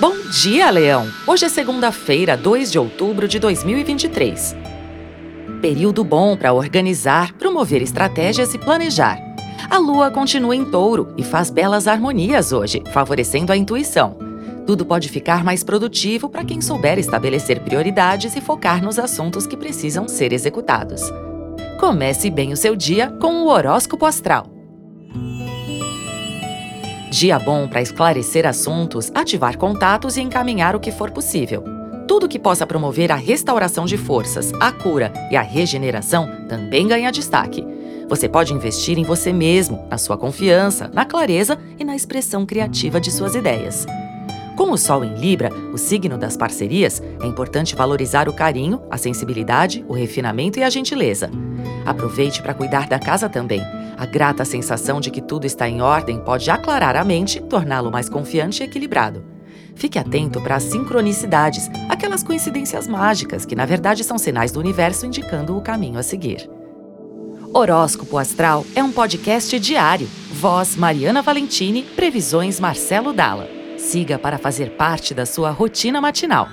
Bom dia, Leão! Hoje é segunda-feira, 2 de outubro de 2023. Período bom para organizar, promover estratégias e planejar. A lua continua em touro e faz belas harmonias hoje, favorecendo a intuição. Tudo pode ficar mais produtivo para quem souber estabelecer prioridades e focar nos assuntos que precisam ser executados. Comece bem o seu dia com o horóscopo astral. Dia bom para esclarecer assuntos, ativar contatos e encaminhar o que for possível. Tudo que possa promover a restauração de forças, a cura e a regeneração também ganha destaque. Você pode investir em você mesmo, na sua confiança, na clareza e na expressão criativa de suas ideias. Com o Sol em Libra, o signo das parcerias, é importante valorizar o carinho, a sensibilidade, o refinamento e a gentileza. Aproveite para cuidar da casa também. A grata sensação de que tudo está em ordem pode aclarar a mente, torná-lo mais confiante e equilibrado. Fique atento para as sincronicidades, aquelas coincidências mágicas que, na verdade, são sinais do universo indicando o caminho a seguir. Horóscopo Astral é um podcast diário. Voz Mariana Valentini, previsões Marcelo Dalla. Siga para fazer parte da sua rotina matinal.